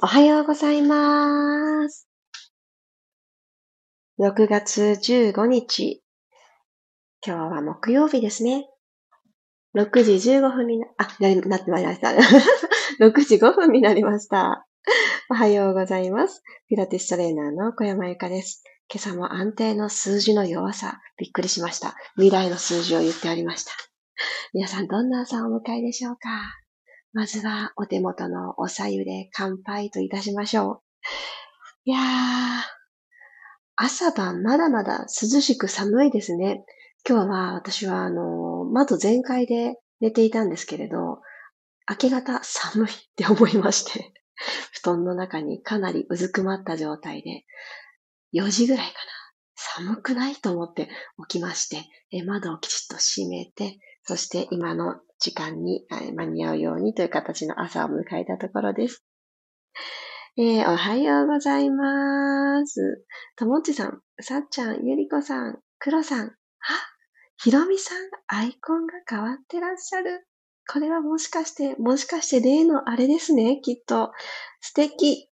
おはようございます。6月15日。今日は木曜日ですね。6時15分にな、あ、な、なってまいりました。6時5分になりました。おはようございます。ピラティストレーナーの小山由かです。今朝も安定の数字の弱さ、びっくりしました。未来の数字を言ってありました。皆さんどんな朝をお迎えでしょうか？まずはお手元のお茶湯で乾杯といたしましょう。いやー、朝晩まだまだ涼しく寒いですね。今日は私はあの、窓全開で寝ていたんですけれど、明け方寒いって思いまして、布団の中にかなりうずくまった状態で、4時ぐらいかな。寒くないと思って起きまして、窓をきちっと閉めて、そして今の時間に間に合うようにという形の朝を迎えたところです。えー、おはようございます。ともちさん、さっちゃん、ゆりこさん、くろさん、あ、ひろみさん、アイコンが変わってらっしゃる。これはもしかして、もしかして例のあれですね、きっと。素敵。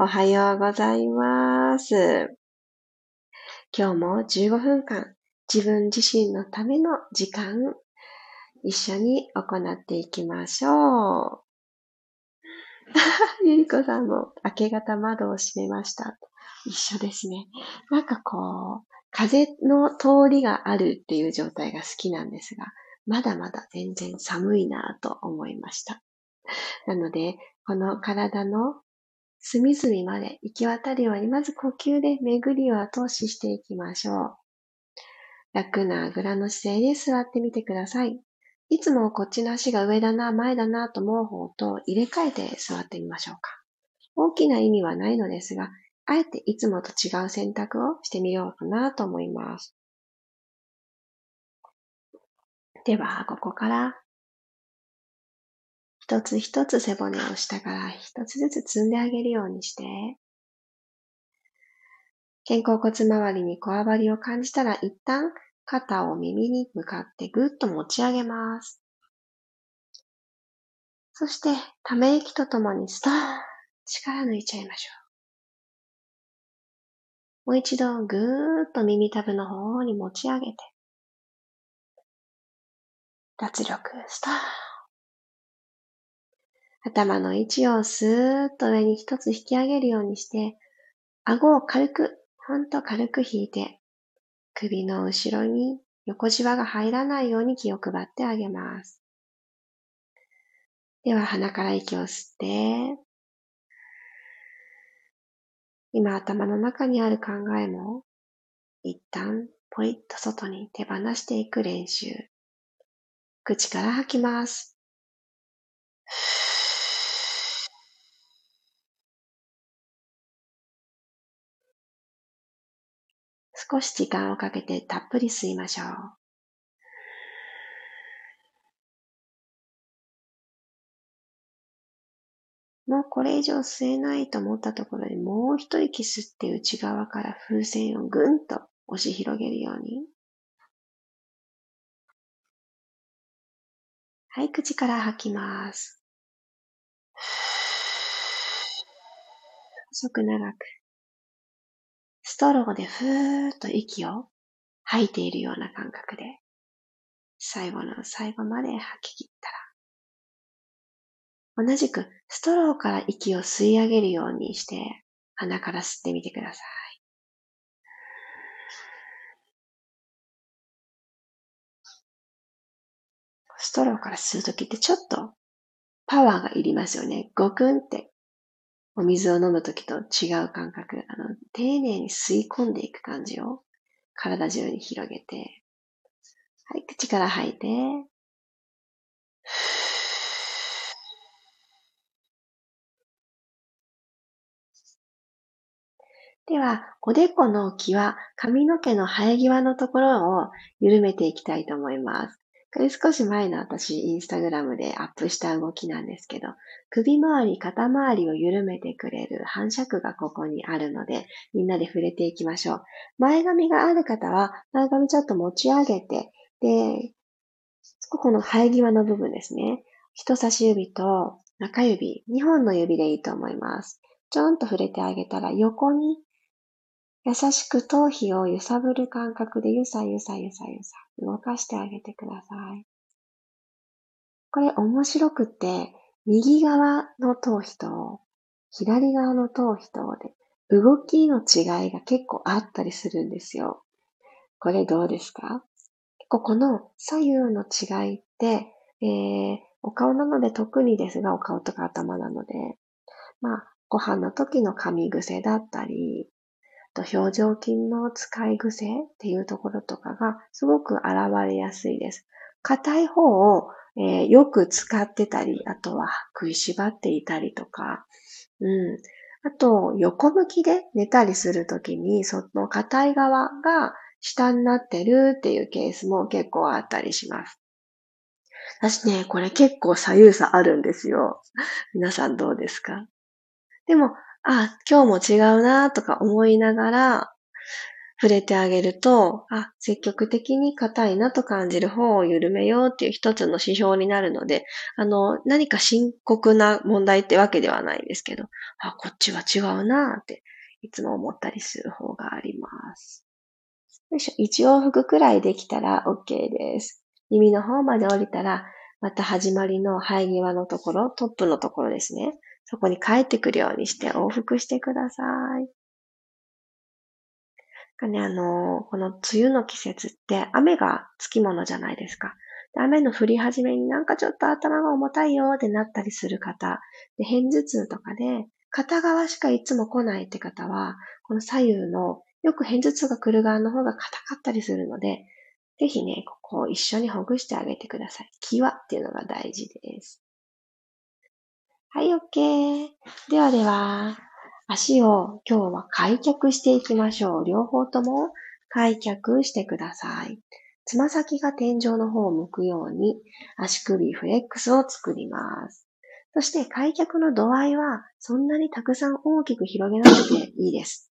おはようございます。今日も15分間、自分自身のための時間、一緒に行っていきましょう。ゆりこさんも明け方窓を閉めました。一緒ですね。なんかこう、風の通りがあるっていう状態が好きなんですが、まだまだ全然寒いなと思いました。なので、この体の隅々まで行き渡るように、まず呼吸で巡りを後押ししていきましょう。楽なあぐらの姿勢で座ってみてください。いつもこっちの足が上だな、前だなと思う方と入れ替えて座ってみましょうか。大きな意味はないのですが、あえていつもと違う選択をしてみようかなと思います。では、ここから一つ一つ背骨を下から一つずつ積んであげるようにして、肩甲骨周りにこわばりを感じたら一旦肩を耳に向かってぐっと持ち上げます。そして、ため息とともにストーン力抜いちゃいましょう。もう一度ぐーっと耳たぶの方に持ち上げて、脱力ストーン頭の位置をスーッと上に一つ引き上げるようにして、顎を軽く、ほんと軽く引いて、首の後ろに横じわが入らないように気を配ってあげます。では鼻から息を吸って、今頭の中にある考えも一旦ポイッと外に手放していく練習。口から吐きます。少し時間をかけてたっぷり吸いましょう。もうこれ以上吸えないと思ったところにもう一息吸って内側から風船をぐんと押し広げるように。はい、口から吐きます。細く長く。ストローでふーっと息を吐いているような感覚で、最後の最後まで吐き切ったら、同じくストローから息を吸い上げるようにして、鼻から吸ってみてください。ストローから吸うときってちょっとパワーがいりますよね。ゴクンってお水を飲むときと違う感覚、あの、丁寧に吸い込んでいく感じを体中に広げて、はい、口から吐いて、では、おでこの際、髪の毛の生え際のところを緩めていきたいと思います。これ少し前の私、インスタグラムでアップした動きなんですけど、首周り、肩周りを緩めてくれる反射区がここにあるので、みんなで触れていきましょう。前髪がある方は、前髪ちょっと持ち上げて、で、ここの生え際の部分ですね。人差し指と中指、2本の指でいいと思います。ちょんと触れてあげたら横に優しく頭皮を揺さぶる感覚でゆさゆさゆさゆさ動かしてあげてください。これ面白くて、右側の頭皮と左側の頭皮とで動きの違いが結構あったりするんですよ。これどうですか？結構この左右の違いって、えー、お顔なので特にですが、お顔とか頭なので、まあ、ご飯の時の噛み癖だったり、と表情筋の使い癖っていうところとかがすごく現れやすいです。硬い方を、えー、よく使ってたり、あとは食いしばっていたりとか、うん。あと、横向きで寝たりするときに、その硬い側が下になってるっていうケースも結構あったりします。私ね、これ結構左右差あるんですよ。皆さんどうですか？でも、あ、今日も違うなとか思いながら触れてあげると、あ、積極的に硬いなと感じる方を緩めようっていう一つの指標になるので、あの、何か深刻な問題ってわけではないんですけど、あ、こっちは違うなっていつも思ったりする方があります。よいしょ。一往復くらいできたら OK です。耳の方まで降りたら、また始まりの生え際のところ、トップのところですね。そこに帰ってくるようにして往復してください。かね、あの、この梅雨の季節って雨がつきものじゃないですか。雨の降り始めになんかちょっと頭が重たいよってなったりする方、で片頭痛とかで片側しかいつも来ないって方は、この左右のよく片頭痛が来る側の方が硬かったりするので、ぜひね、ここを一緒にほぐしてあげてください。際っていうのが大事です。はい、OK。ではでは、足を今日は開脚していきましょう。両方とも開脚してください。つま先が天井の方を向くように足首フレックスを作ります。そして開脚の度合いはそんなにたくさん大きく広げなくていいです。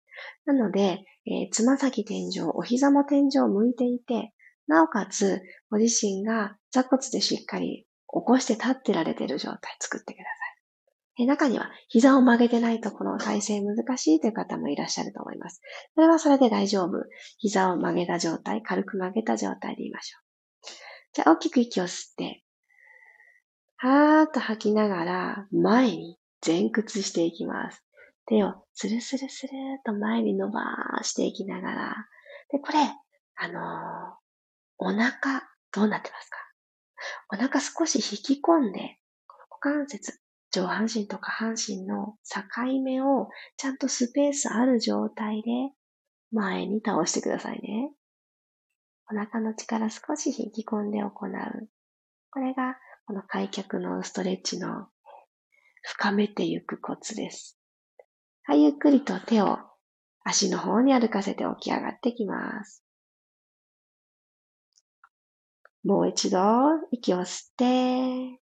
なので、えー、つま先天井、お膝も天井を向いていて、なおかつご自身が座骨でしっかり起こして立ってられている状態作ってください。中には膝を曲げてないところの体勢難しいという方もいらっしゃると思います。それはそれで大丈夫。膝を曲げた状態、軽く曲げた状態でいましょう。じゃあ大きく息を吸って、はーっと吐きながら前に前屈していきます。手をスルスルスルーと前に伸ばしていきながら。で、これ、あのー、お腹、どうなってますか？お腹少し引き込んで、股関節、上半身と下半身の境目をちゃんとスペースある状態で前に倒してくださいね。お腹の力少し引き込んで行う。これがこの開脚のストレッチの深めていくコツです。はい、ゆっくりと手を足の方に歩かせて起き上がってきます。もう一度息を吸って、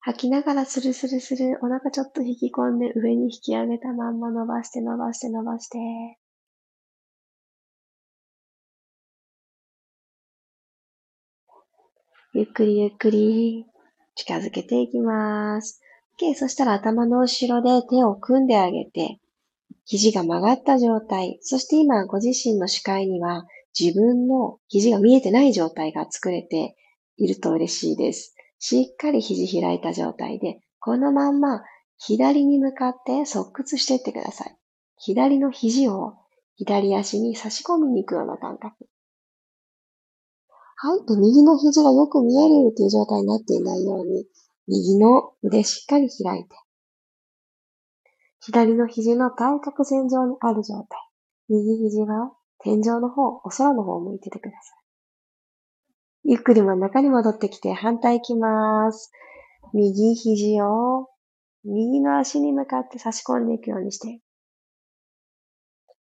吐きながらスルスルスル、お腹ちょっと引き込んで上に引き上げたまんま伸ばして伸ばして伸ばして。ゆっくりゆっくり近づけていきます。OK。そしたら頭の後ろで手を組んであげて、肘が曲がった状態。そして今ご自身の視界には自分の肘が見えてない状態が作れていると嬉しいです。しっかり肘開いた状態で、このまんま左に向かって側屈していってください。左の肘を左足に差し込みに行くような感覚。はい。で、右の肘がよく見えるという状態になっていないように、右の腕しっかり開いて、左の肘の対角線上にある状態。右肘は天井の方、お空の方を向いててください。ゆっくり真ん中に戻ってきて反対行きます。右肘を右の足に向かって差し込んでいくようにして。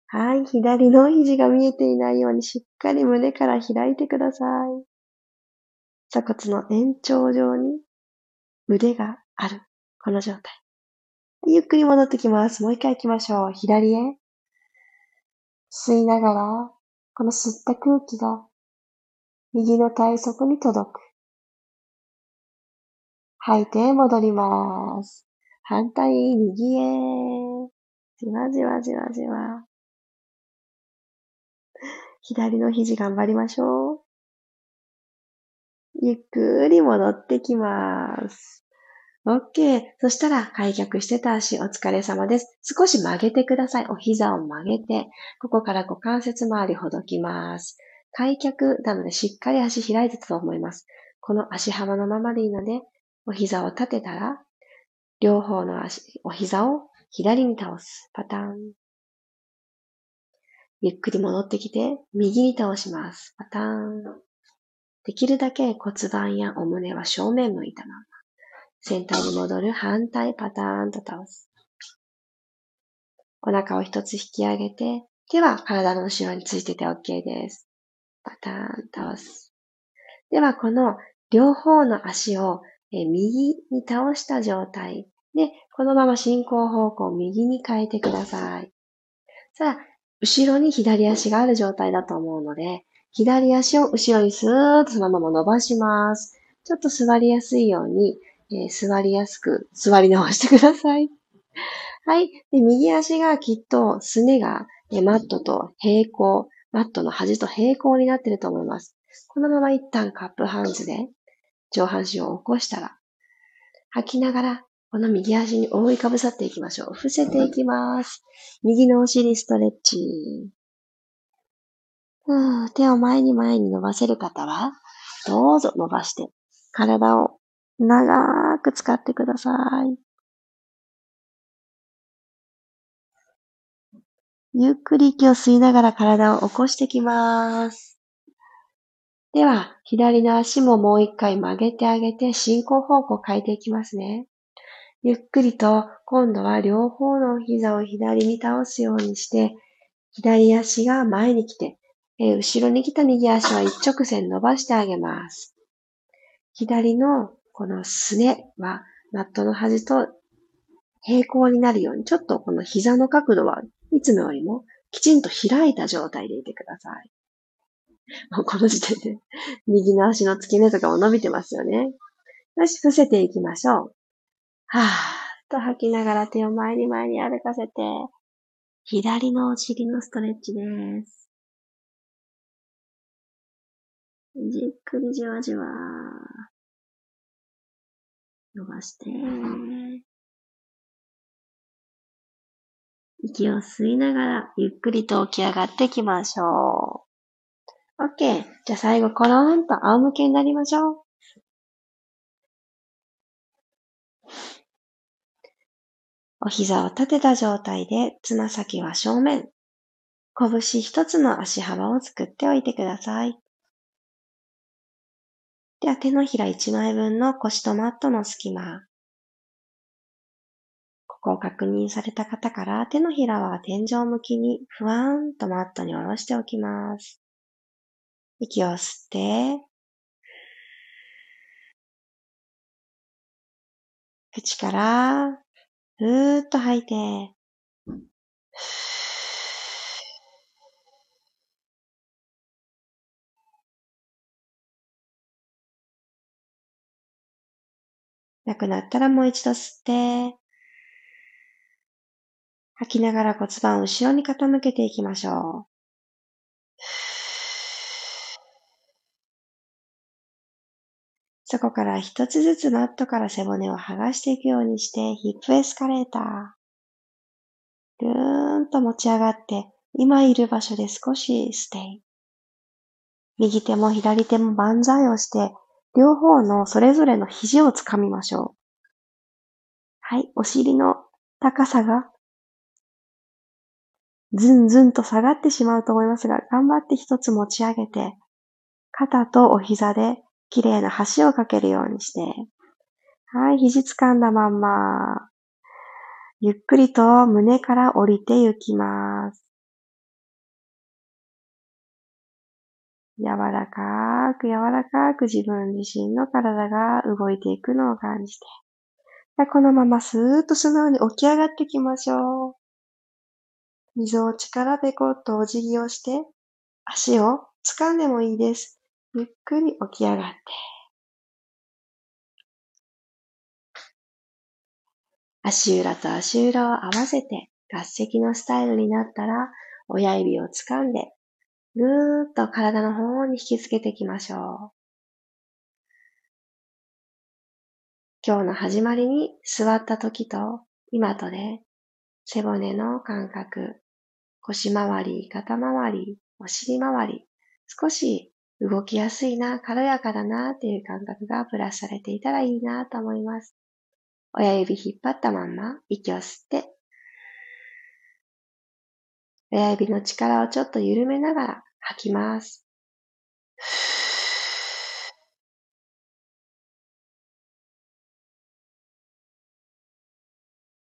はい。左の肘が見えていないようにしっかり胸から開いてください。鎖骨の延長上に腕がある。この状態。ゆっくり戻ってきます。もう一回行きましょう。左へ。吸いながら、この吸った空気が右の体側に届く。吐いて戻ります。反対、右へ。じわじわじわじわ。左の肘頑張りましょう。ゆっくり戻ってきます。OK。そしたら開脚してた足お疲れ様です。少し曲げてください。お膝を曲げて、ここから股関節周りほどきます。開脚なのでしっかり足開いてたと思います。この足幅のままでいいので、お膝を立てたら、両方の足、お膝を左に倒す。パターン。ゆっくり戻ってきて、右に倒します。パターン。できるだけ骨盤やお胸は正面向いたまま。センターに戻る反対パターンと倒す。お腹を一つ引き上げて、手は体の後ろについてて OK です。パターン倒す。では、この両方の足を右に倒した状態で、このまま進行方向を右に変えてください。さあ、後ろに左足がある状態だと思うので、左足を後ろにスーッとそのまま伸ばします。ちょっと座りやすいように、えー、座りやすく座り直してください。はい。で右足がきっとすねが、マットと平行、マットの端と平行になってると思います。このまま一旦カップハンズで上半身を起こしたら、吐きながらこの右足に覆いかぶさっていきましょう。伏せていきます。右のお尻ストレッチ。うん手を前に前に伸ばせる方は、どうぞ伸ばして、体を長く使ってください。ゆっくり息を吸いながら体を起こしてきます。では、左の足ももう一回曲げてあげて、進行方向変えていきますね。ゆっくりと今度は両方の膝を左に倒すようにして、左足が前に来て、え、後ろに来た右足は一直線伸ばしてあげます。左のこのすねはマットの端と平行になるように、ちょっとこの膝の角度はいつもよりもきちんと開いた状態でいてください。もうこの時点で右の足の付け根とかも伸びてますよね。よし、伏せていきましょう。はぁーと吐きながら手を前に前に歩かせて、左のお尻のストレッチです。じっくりじわじわ。伸ばして。息を吸いながら、ゆっくりと起き上がっていきましょう。OK。じゃあ最後、コロンと仰向けになりましょう。お膝を立てた状態で、つま先は正面。拳一つの足幅を作っておいてください。では手のひら一枚分の腰とマットの隙間。ここを確認された方から手のひらは天井向きにふわーんとマットに下ろしておきます。息を吸って、口からふーっと吐いて、なくなったらもう一度吸って、吐きながら骨盤を後ろに傾けていきましょう。そこから一つずつマットから背骨を剥がしていくようにして、ヒップエスカレーター。ぐーんと持ち上がって、今いる場所で少しステイ。右手も左手も万歳をして、両方のそれぞれの肘をつかみましょう。はい、お尻の高さがずんずんと下がってしまうと思いますが、頑張って一つ持ち上げて、肩とお膝で綺麗な橋をかけるようにして、はい、肘掴んだまんま、ゆっくりと胸から降りて行きます。柔らかく柔らかく自分自身の体が動いていくのを感じて、このままスーッと素直に起き上がっていきましょう。溝を力でこっとお辞儀をして、足を掴んでもいいです。ゆっくり起き上がって、足裏と足裏を合わせて合席のスタイルになったら、親指を掴んで、ぐーっと体の方に引きつけていきましょう。今日の始まりに座った時と今とで背骨の感覚、腰回り、肩回り、お尻回り、少し動きやすいな、軽やかだなっていう感覚がプラスされていたらいいなと思います。親指引っ張ったまんま息を吸って、親指の力をちょっと緩めながら吐きます。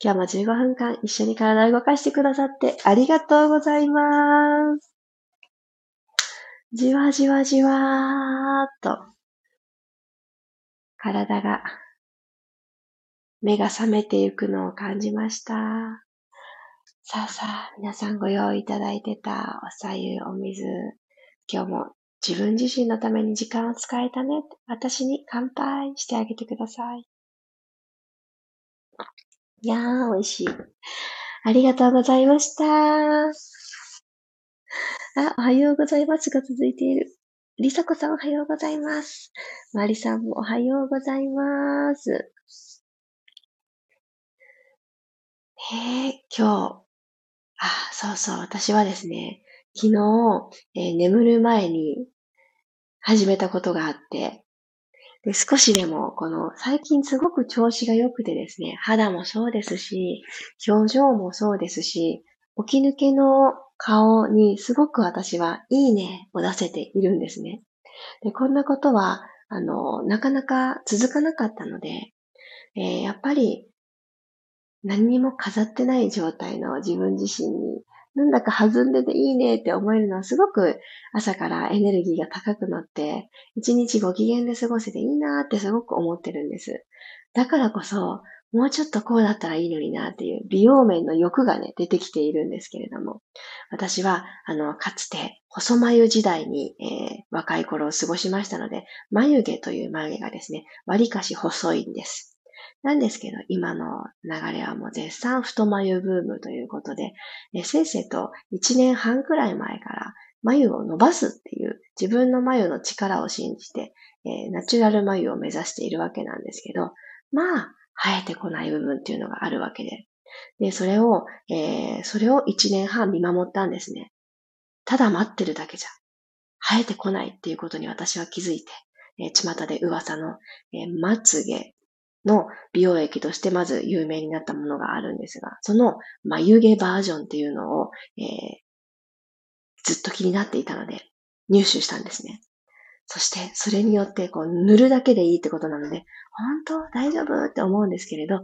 今日も15分間一緒に体を動かしてくださってありがとうございます。じわじわじわーっと体が目が覚めていくのを感じました。さあさあ、皆さんご用意いただいてたおさゆ、お水、今日も自分自身のために時間を使えたね。私に乾杯してあげてください。いやー、美味しい。ありがとうございました。あ、おはようございますが続いている。りさこさんおはようございます。まりさんもおはようございます。へえ、今日、あ、そうそう、私はですね、昨日、えー、眠る前に始めたことがあって、で、少しでも、この、最近すごく調子が良くてですね、肌もそうですし、表情もそうですし、起き抜けの顔にすごく私はいいねを出せているんですね。で、こんなことは、あの、なかなか続かなかったので、えー、やっぱり何にも飾ってない状態の自分自身になんだか弾んでていいねって思えるのはすごく朝からエネルギーが高くなって、一日ご機嫌で過ごせていいなってすごく思ってるんです。だからこそ、もうちょっとこうだったらいいのになっていう美容面の欲がね、出てきているんですけれども、私は、あの、かつて、細眉時代に、えー、若い頃を過ごしましたので、眉毛という眉毛がですね、割かし細いんです。なんですけど、今の流れはもう絶賛太眉ブームということで、えせいせいと1年半くらい前から眉を伸ばすっていう自分の眉の力を信じて、え、ナチュラル眉を目指しているわけなんですけど、まあ、生えてこない部分っていうのがあるわけで。で、それを、えー、それを1年半見守ったんですね。ただ待ってるだけじゃ、生えてこないっていうことに私は気づいて、えー、巷で噂の、えー、まつげの美容液としてまず有名になったものがあるんですが、その眉毛バージョンっていうのを、えー、ずっと気になっていたので入手したんですね。そして、それによってこう塗るだけでいいってことなので、本当？大丈夫？って思うんですけれど、やっ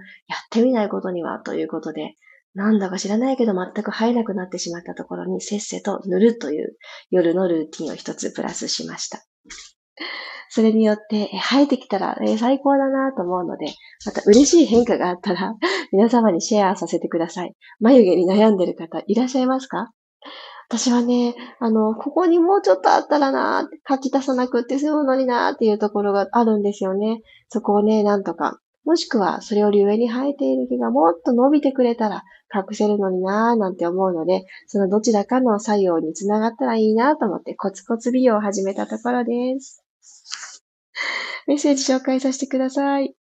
てみないことにはということで、なんだか知らないけど全く生えなくなってしまったところにせっせと塗るという夜のルーティンを一つプラスしました。それによって、生えてきたら、え最高だなと思うので、また嬉しい変化があったら、皆様にシェアさせてください。眉毛に悩んでる方いらっしゃいますか？私はね、あの、ここにもうちょっとあったらな書き足さなくって済むのになっていうところがあるんですよね。そこをね、なんとか。もしくは、それより上に生えている毛がもっと伸びてくれたら隠せるのになぁなんて思うので、そのどちらかの作用につながったらいいなと思ってコツコツ美容を始めたところです。メッセージ紹介させてください。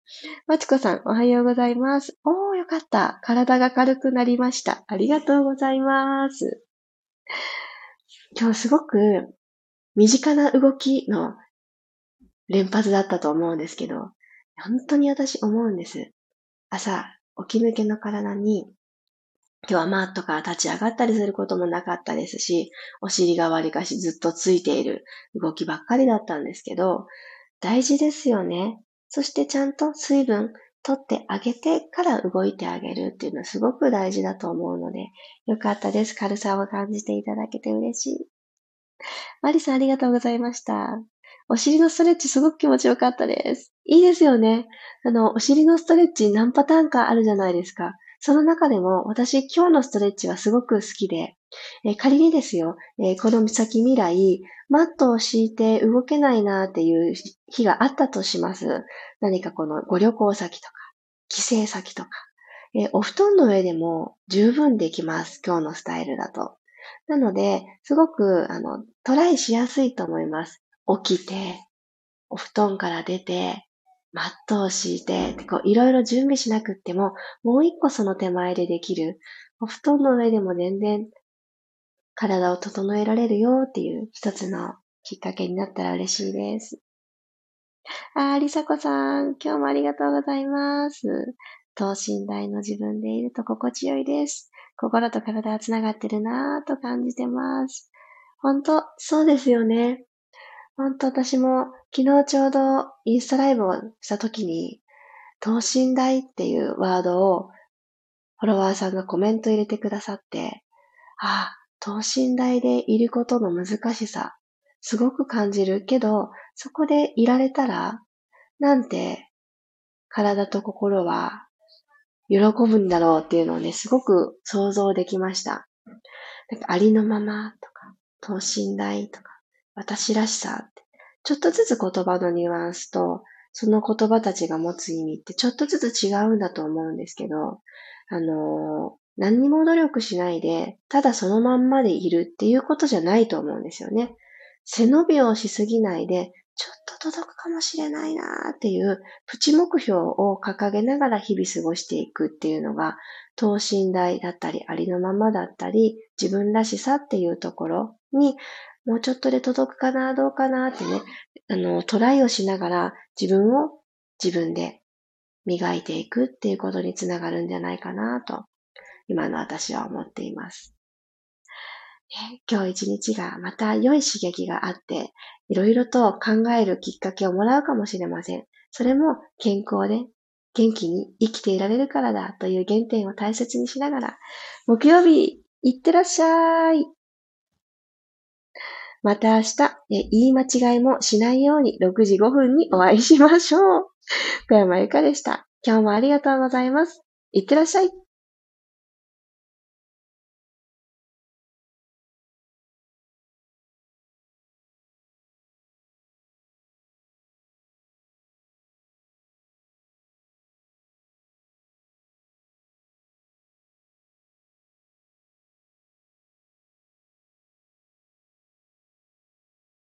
まちこさん、おはようございます。おー、よかった。体が軽くなりました。ありがとうございます。今日すごく身近な動きの連発だったと思うんですけど、本当に私思うんです。朝、起き抜けの体に今日はマットから立ち上がったりすることもなかったですし、お尻がわりかしずっとついている動きばっかりだったんですけど、大事ですよね。そしてちゃんと水分取ってあげてから動いてあげるっていうのはすごく大事だと思うので、よかったです。軽さを感じていただけて嬉しい。マリさんありがとうございました。お尻のストレッチすごく気持ちよかったです。いいですよね。あの、お尻のストレッチ何パターンかあるじゃないですか。その中でも私今日のストレッチはすごく好きで、え、仮にですよ、え、この先未来、マットを敷いて動けないなっていう日があったとします。何かこのご旅行先とか、帰省先とか、えお布団の上でも十分できます。今日のスタイルだと。なので、すごく、あの、トライしやすいと思います。起きて、お布団から出て、マットを敷いて、こういろいろ準備しなくっても、もう一個その手前でできる。お布団の上でも全然体を整えられるよっていう一つのきっかけになったら嬉しいです。あー、りさこさん、今日もありがとうございます。等身大の自分でいると心地よいです。心と体は繋がってるなぁと感じてます。本当そうですよね。本当私も昨日ちょうどインスタライブをした時に、等身大っていうワードをフォロワーさんがコメント入れてくださって、ああ、等身大でいることの難しさ、すごく感じるけど、そこでいられたら、なんて体と心は喜ぶんだろうっていうのをね、すごく想像できました。なんかありのままとか、等身大とか、私らしさって、ちょっとずつ言葉のニュアンスと、その言葉たちが持つ意味ってちょっとずつ違うんだと思うんですけど、あの、何にも努力しないで、ただそのまんまでいるっていうことじゃないと思うんですよね。背伸びをしすぎないで、ちょっと届くかもしれないなーっていうプチ目標を掲げながら日々過ごしていくっていうのが、等身大だったり、ありのままだったり、自分らしさっていうところに、もうちょっとで届くかな、どうかなってね、あの、トライをしながら自分を自分で磨いていくっていうことにつながるんじゃないかなと、今の私は思っています。今日一日がまた良い刺激があって、いろいろと考えるきっかけをもらうかもしれません。それも健康で元気に生きていられるからだという原点を大切にしながら、木曜日、いってらっしゃい。また明日、言い間違いもしないように6時5分にお会いしましょう。小山由かでした。今日もありがとうございます。いってらっしゃい。